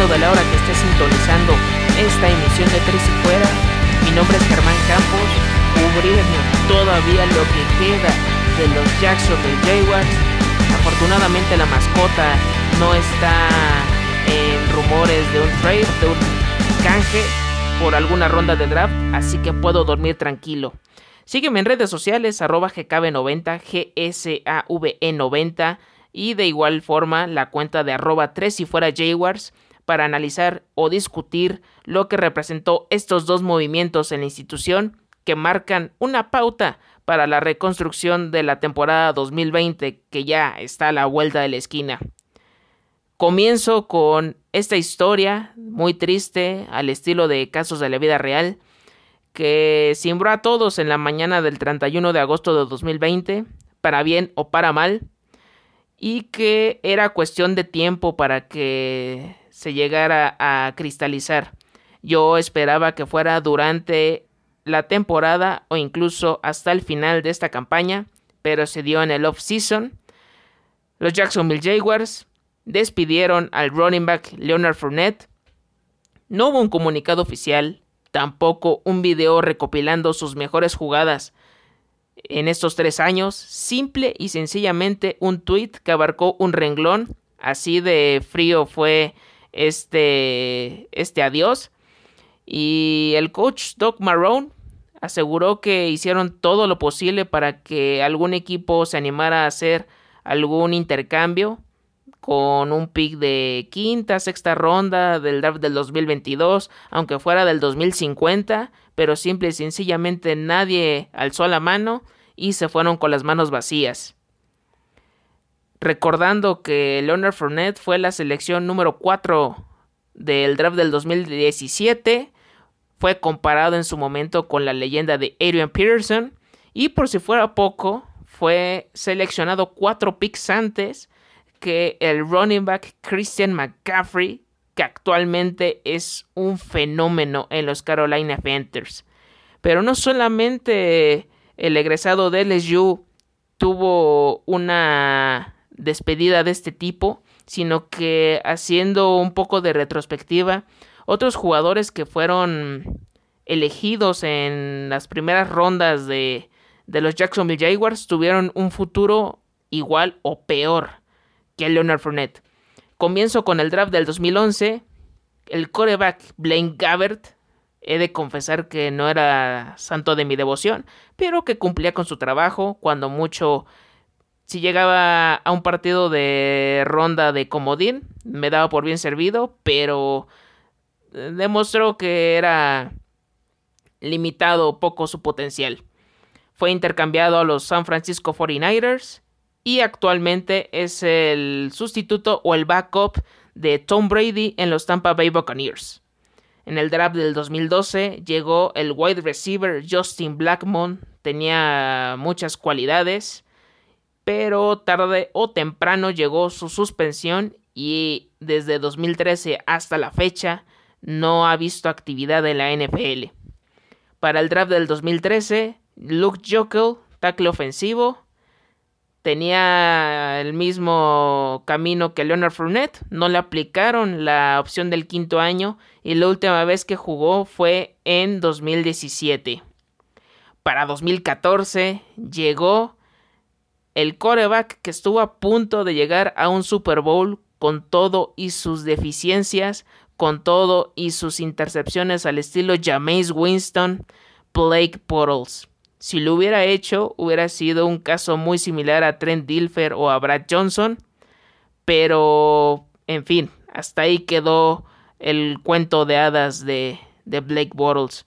dependiendo de la hora que estés sintonizando esta emisión de Tres y Fuera. Mi nombre es Germán Campos, cubrirme todavía lo que queda de los Jacksonville Jaguars. Afortunadamente la mascota no está en rumores de un trade, de un canje por alguna ronda de draft, así que puedo dormir tranquilo. Sígueme en redes sociales, arroba GKB90, GSAVE90 y de igual forma la cuenta de arroba 3 si fuera Jaguars para analizar o discutir lo que representó estos dos movimientos en la institución que marcan una pauta para la reconstrucción de la temporada 2020 que ya está a la vuelta de la esquina. Comienzo con esta historia muy triste al estilo de casos de la vida real que simbró a todos en la mañana del 31 de agosto de 2020, para bien o para mal, y que era cuestión de tiempo para que se llegara a cristalizar. Yo esperaba que fuera durante la temporada o incluso hasta el final de esta campaña, pero se dio en el off-season. Los Jacksonville Jaguars despidieron al running back Leonard Fournette. No hubo un comunicado oficial, tampoco un video recopilando sus mejores jugadas en estos tres años, simple y sencillamente un tweet que abarcó un renglón, así de frío fue este, este adiós. Y el coach Doc Marrone aseguró que hicieron todo lo posible para que algún equipo se animara a hacer algún intercambio con un pick de quinta, sexta ronda del draft del 2022, aunque fuera del 2050, pero simple y sencillamente nadie alzó la mano y se fueron con las manos vacías. Recordando que Leonard Fournette fue la selección número 4 del draft del 2017, fue comparado en su momento con la leyenda de Adrian Peterson y por si fuera poco, fue seleccionado cuatro picks antes que el running back Christian McCaffrey, que actualmente es un fenómeno en los Carolina Panthers. Pero no solamente el egresado de LSU tuvo una despedida de este tipo, sino que haciendo un poco de retrospectiva, otros jugadores que fueron elegidos en las primeras rondas de, de los Jacksonville Jaguars tuvieron un futuro igual o peor que Leonard Fournette. Comienzo con el draft del 2011. El coreback Blaine Gabbert. He de confesar que no era santo de mi devoción, pero que cumplía con su trabajo. Cuando mucho, si llegaba a un partido de ronda de comodín, me daba por bien servido, pero eh, demostró que era limitado poco su potencial. Fue intercambiado a los San Francisco 49ers y actualmente es el sustituto o el backup de Tom Brady en los Tampa Bay Buccaneers. En el draft del 2012 llegó el wide receiver Justin Blackmon, tenía muchas cualidades, pero tarde o temprano llegó su suspensión y desde 2013 hasta la fecha no ha visto actividad en la NFL. Para el draft del 2013, Luke Jokel, tackle ofensivo, tenía el mismo camino que Leonard Fournette, no le aplicaron la opción del quinto año y la última vez que jugó fue en 2017. Para 2014 llegó el coreback que estuvo a punto de llegar a un Super Bowl con todo y sus deficiencias, con todo y sus intercepciones al estilo Jameis Winston, Blake Portals. Si lo hubiera hecho, hubiera sido un caso muy similar a Trent Dilfer o a Brad Johnson. Pero, en fin, hasta ahí quedó el cuento de hadas de, Blake Bortles.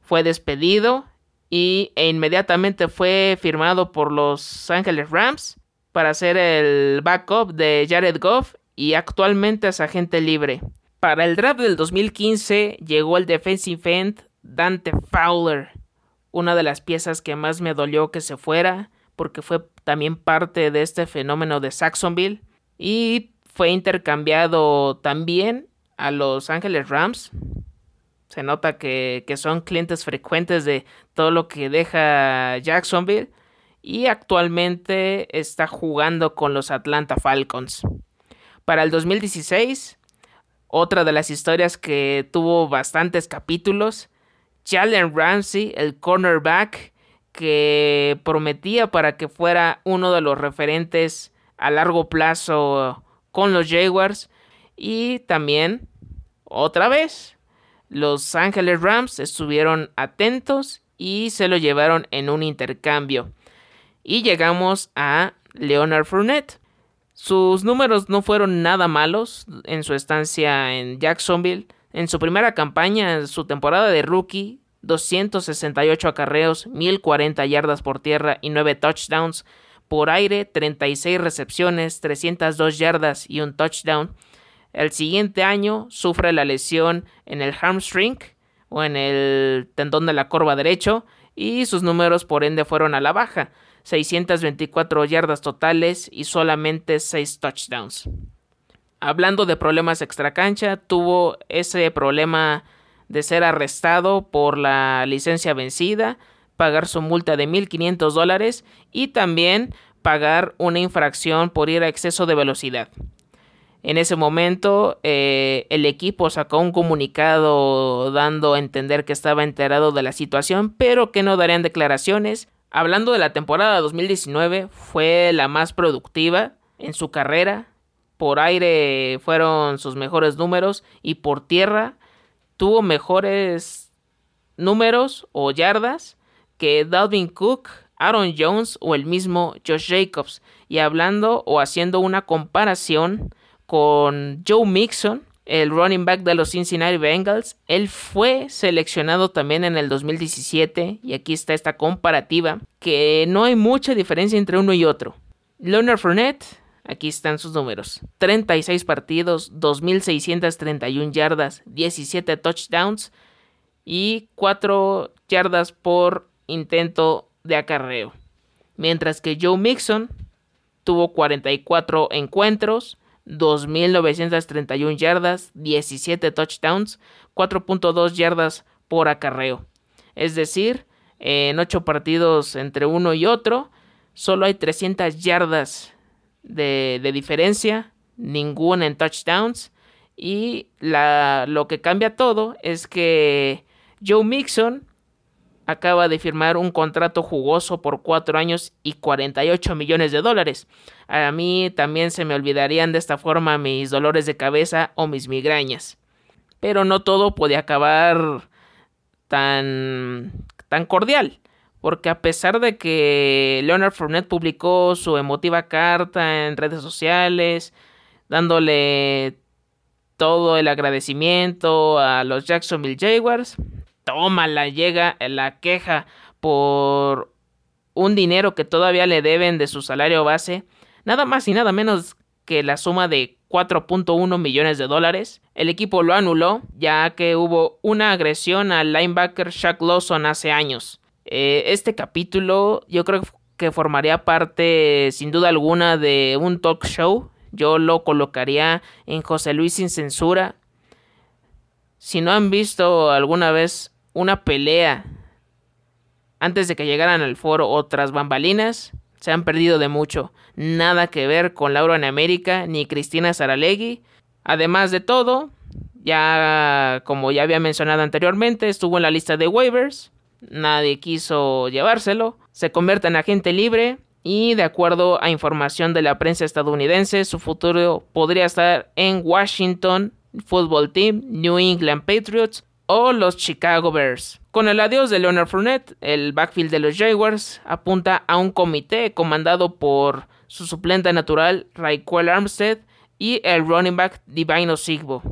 Fue despedido y, e inmediatamente fue firmado por los Angeles Rams para ser el backup de Jared Goff y actualmente es agente libre. Para el draft del 2015 llegó el defensive end Dante Fowler una de las piezas que más me dolió que se fuera, porque fue también parte de este fenómeno de Saxonville, y fue intercambiado también a Los Ángeles Rams. Se nota que, que son clientes frecuentes de todo lo que deja Jacksonville y actualmente está jugando con los Atlanta Falcons. Para el 2016, otra de las historias que tuvo bastantes capítulos, Jalen Ramsey, el cornerback, que prometía para que fuera uno de los referentes a largo plazo con los Jaguars. Y también, otra vez, los Ángeles Rams estuvieron atentos y se lo llevaron en un intercambio. Y llegamos a Leonard Fournette. Sus números no fueron nada malos en su estancia en Jacksonville. En su primera campaña, en su temporada de rookie, 268 acarreos, 1040 yardas por tierra y 9 touchdowns. Por aire, 36 recepciones, 302 yardas y un touchdown. El siguiente año sufre la lesión en el hamstring o en el tendón de la corva derecho y sus números por ende fueron a la baja. 624 yardas totales y solamente 6 touchdowns. Hablando de problemas extracancha, tuvo ese problema de ser arrestado por la licencia vencida, pagar su multa de 1.500 dólares y también pagar una infracción por ir a exceso de velocidad. En ese momento eh, el equipo sacó un comunicado dando a entender que estaba enterado de la situación, pero que no darían declaraciones. Hablando de la temporada 2019, fue la más productiva en su carrera. Por aire fueron sus mejores números y por tierra tuvo mejores números o yardas que Dalvin Cook, Aaron Jones o el mismo Josh Jacobs. Y hablando o haciendo una comparación con Joe Mixon, el running back de los Cincinnati Bengals, él fue seleccionado también en el 2017 y aquí está esta comparativa que no hay mucha diferencia entre uno y otro. Leonard Fournette Aquí están sus números. 36 partidos, 2.631 yardas, 17 touchdowns y 4 yardas por intento de acarreo. Mientras que Joe Mixon tuvo 44 encuentros, 2.931 yardas, 17 touchdowns, 4.2 yardas por acarreo. Es decir, en 8 partidos entre uno y otro, solo hay 300 yardas de, diferencia, ninguna en touchdowns. Y lo que cambia todo es que Joe Mixon acaba de firmar un contrato jugoso por 4 años y 48 millones de dólares. A mí también se me olvidarían de esta forma mis dolores de cabeza o mis migrañas. Pero no todo puede acabar tan, tan cordial porque a pesar de que Leonard Fournette publicó su emotiva carta en redes sociales, dándole todo el agradecimiento a los Jacksonville Jaguars, toma la llega la queja por un dinero que todavía le deben de su salario base, nada más y nada menos que la suma de 4.1 millones de dólares. El equipo lo anuló ya que hubo una agresión al linebacker Shaq Lawson hace años. Eh, este capítulo yo creo que formaría parte sin duda alguna de un talk show. Yo lo colocaría en José Luis sin censura. Si no han visto alguna vez una pelea antes de que llegaran al foro otras bambalinas, se han perdido de mucho. Nada que ver con Laura en América ni Cristina Saralegui. Además de todo, ya como ya había mencionado anteriormente, estuvo en la lista de waivers nadie quiso llevárselo, se convierte en agente libre y de acuerdo a información de la prensa estadounidense, su futuro podría estar en Washington Football Team, New England Patriots o los Chicago Bears. Con el adiós de Leonard Fournette, el backfield de los Jaguars apunta a un comité comandado por su suplente natural Raquel Armstead y el running back Divino Sigbo.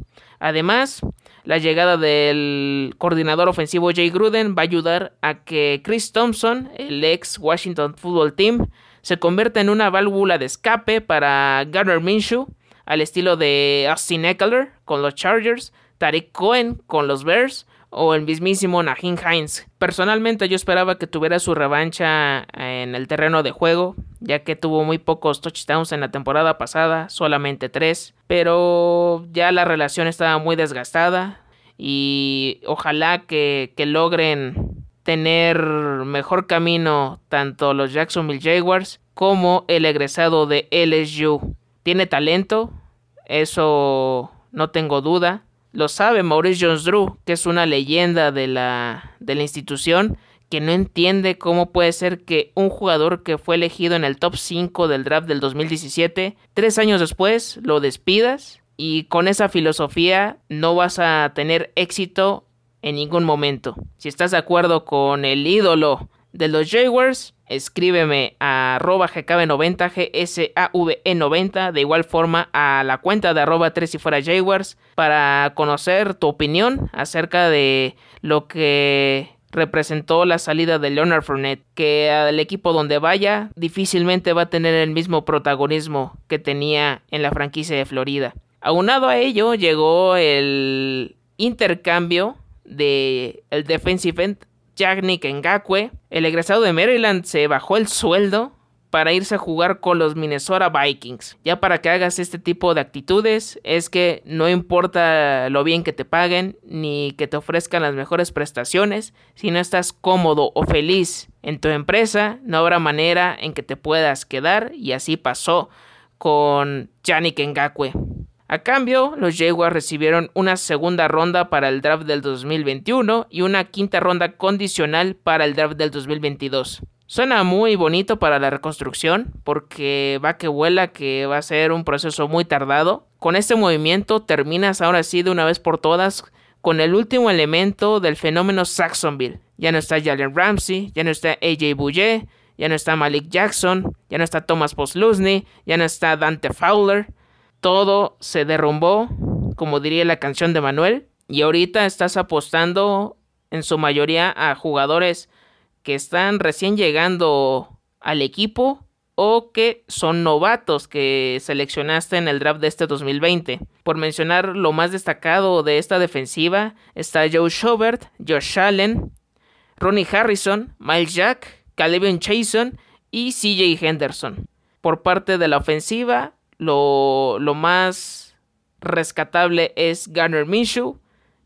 Además, la llegada del coordinador ofensivo Jay Gruden va a ayudar a que Chris Thompson, el ex Washington Football Team, se convierta en una válvula de escape para Garner Minshew, al estilo de Austin Eckler con los Chargers, Tariq Cohen con los Bears o el mismísimo Nahin Hines. Personalmente yo esperaba que tuviera su revancha en el terreno de juego, ya que tuvo muy pocos touchdowns en la temporada pasada, solamente tres, pero ya la relación estaba muy desgastada y ojalá que, que logren tener mejor camino tanto los Jacksonville Jaguars como el egresado de LSU. Tiene talento, Eso no tengo duda. Lo sabe Maurice Jones-Drew, que es una leyenda de la, de la institución, que no entiende cómo puede ser que un jugador que fue elegido en el top 5 del draft del 2017, tres años después lo despidas y con esa filosofía no vas a tener éxito en ningún momento. Si estás de acuerdo con el ídolo de los Jaguars, escríbeme a arroba gkb90, gsave90, de igual forma a la cuenta de arroba 3 y fuera Jaguars, para conocer tu opinión acerca de lo que representó la salida de Leonard Fournette, que al equipo donde vaya difícilmente va a tener el mismo protagonismo que tenía en la franquicia de Florida. Aunado a ello llegó el intercambio de el defensive end Nick Ngakwe, el egresado de Maryland, se bajó el sueldo para irse a jugar con los Minnesota Vikings. Ya para que hagas este tipo de actitudes es que no importa lo bien que te paguen ni que te ofrezcan las mejores prestaciones, si no estás cómodo o feliz en tu empresa, no habrá manera en que te puedas quedar y así pasó con Yannick Ngakwe. A cambio, los Jaguars recibieron una segunda ronda para el draft del 2021 y una quinta ronda condicional para el draft del 2022. Suena muy bonito para la reconstrucción porque va que vuela que va a ser un proceso muy tardado. Con este movimiento terminas ahora sí de una vez por todas con el último elemento del fenómeno Saxonville. Ya no está Jalen Ramsey, ya no está AJ Bouye, ya no está Malik Jackson, ya no está Thomas Poslusny, ya no está Dante Fowler todo se derrumbó, como diría la canción de Manuel, y ahorita estás apostando en su mayoría a jugadores que están recién llegando al equipo o que son novatos que seleccionaste en el draft de este 2020. Por mencionar lo más destacado de esta defensiva está Joe Schobert, Josh Allen, Ronnie Harrison, Miles Jack, Caleb Chason y CJ Henderson. Por parte de la ofensiva, lo, más rescatable es Garner Minshew,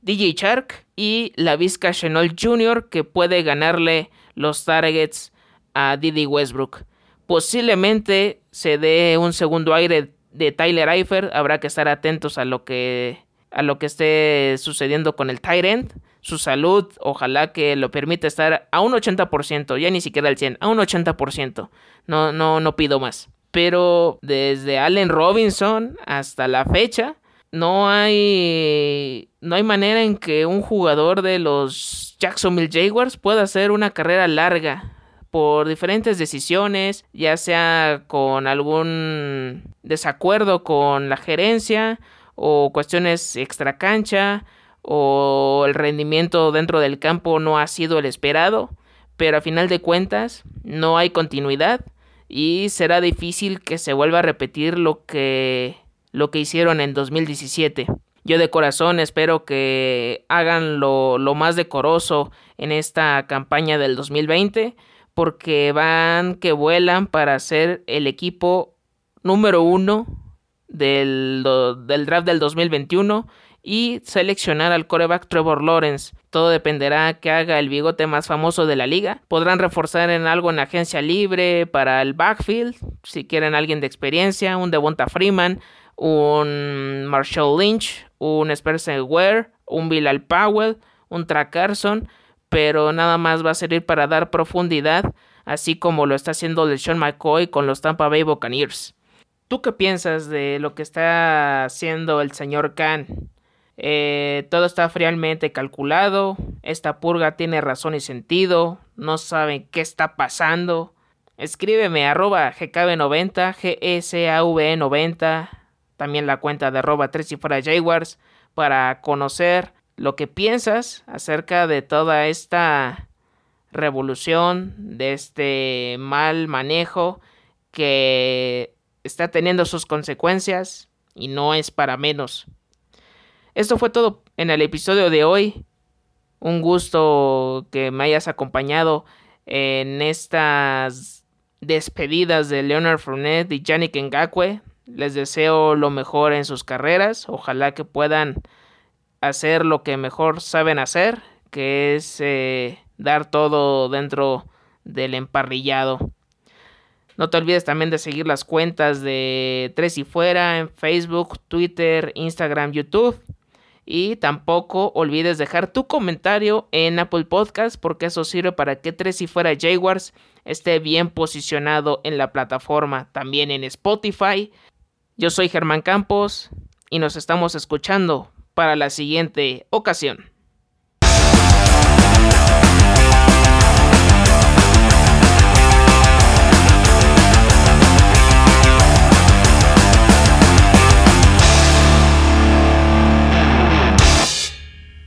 DJ Shark y la Vizca Chenol Jr. que puede ganarle los targets a Didi Westbrook. Posiblemente se dé un segundo aire de Tyler Eifert. Habrá que estar atentos a lo que, a lo que esté sucediendo con el Tyrant. Su salud, ojalá que lo permita estar a un 80%, ya ni siquiera al 100, a un 80%. No, no, no pido más pero desde Allen Robinson hasta la fecha no hay no hay manera en que un jugador de los Jacksonville Jaguars pueda hacer una carrera larga por diferentes decisiones, ya sea con algún desacuerdo con la gerencia o cuestiones extra cancha o el rendimiento dentro del campo no ha sido el esperado, pero a final de cuentas no hay continuidad y será difícil que se vuelva a repetir lo que lo que hicieron en 2017. Yo de corazón espero que hagan lo, lo más decoroso en esta campaña del 2020 porque van que vuelan para ser el equipo número uno del, del draft del 2021 y seleccionar al coreback Trevor Lawrence. Todo dependerá que haga el bigote más famoso de la liga. Podrán reforzar en algo en agencia libre para el backfield, si quieren alguien de experiencia, un Devonta Freeman, un Marshall Lynch, un Spencer Ware, un Bilal Powell, un Trackerson, pero nada más va a servir para dar profundidad, así como lo está haciendo LeSean McCoy con los Tampa Bay Buccaneers. ¿Tú qué piensas de lo que está haciendo el señor Khan? Eh, todo está fríamente calculado. Esta purga tiene razón y sentido. No saben qué está pasando. Escríbeme arroba gkb90, gsave90. También la cuenta de arroba 3 y. Para conocer lo que piensas acerca de toda esta revolución, de este mal manejo que está teniendo sus consecuencias y no es para menos. Esto fue todo en el episodio de hoy. Un gusto que me hayas acompañado en estas despedidas de Leonard Fournette y Yannick Ngakwe. Les deseo lo mejor en sus carreras. Ojalá que puedan hacer lo que mejor saben hacer, que es eh, dar todo dentro del emparrillado. No te olvides también de seguir las cuentas de Tres y Fuera en Facebook, Twitter, Instagram, YouTube. Y tampoco olvides dejar tu comentario en Apple Podcast porque eso sirve para que Tres y Fuera Jaguars esté bien posicionado en la plataforma, también en Spotify. Yo soy Germán Campos y nos estamos escuchando para la siguiente ocasión.